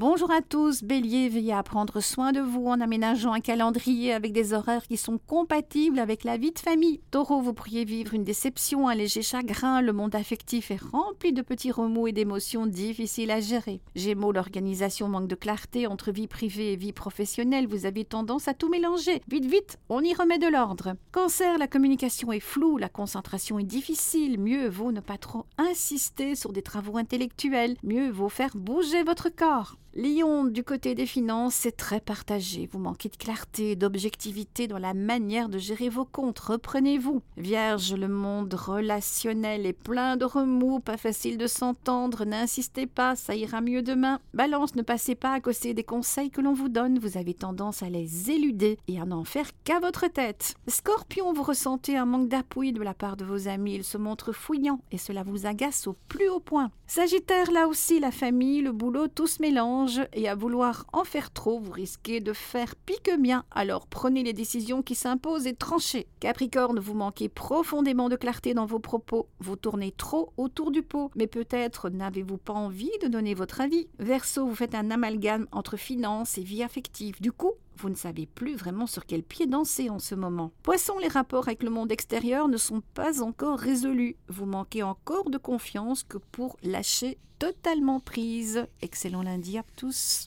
Bonjour à tous, Bélier, veillez à prendre soin de vous en aménageant un calendrier avec des horaires qui sont compatibles avec la vie de famille. Taureau, vous pourriez vivre une déception, un léger chagrin, le monde affectif est rempli de petits remous et d'émotions difficiles à gérer. Gémeaux, l'organisation manque de clarté entre vie privée et vie professionnelle, vous avez tendance à tout mélanger. Vite, vite, on y remet de l'ordre. Cancer, la communication est floue, la concentration est difficile, mieux vaut ne pas trop insister sur des travaux intellectuels, mieux vaut faire bouger votre corps. Lion, du côté des finances, c'est très partagé. Vous manquez de clarté, d'objectivité dans la manière de gérer vos comptes. Reprenez-vous. Vierge, le monde relationnel est plein de remous, pas facile de s'entendre. N'insistez pas, ça ira mieux demain. Balance, ne passez pas à côté des conseils que l'on vous donne. Vous avez tendance à les éluder et à n'en faire qu'à votre tête. Scorpion, vous ressentez un manque d'appui de la part de vos amis. Ils se montrent fouillants et cela vous agace au plus haut point. Sagittaire, là aussi, la famille, le boulot, tout se mélange et à vouloir en faire trop, vous risquez de faire pique mien. Alors prenez les décisions qui s'imposent et tranchez. Capricorne, vous manquez profondément de clarté dans vos propos. Vous tournez trop autour du pot, mais peut-être n'avez-vous pas envie de donner votre avis. Verseau, vous faites un amalgame entre finance et vie affective. Du coup, vous ne savez plus vraiment sur quel pied danser en ce moment. Poisson, les rapports avec le monde extérieur ne sont pas encore résolus. Vous manquez encore de confiance que pour lâcher totalement prise. Excellent lundi à tous.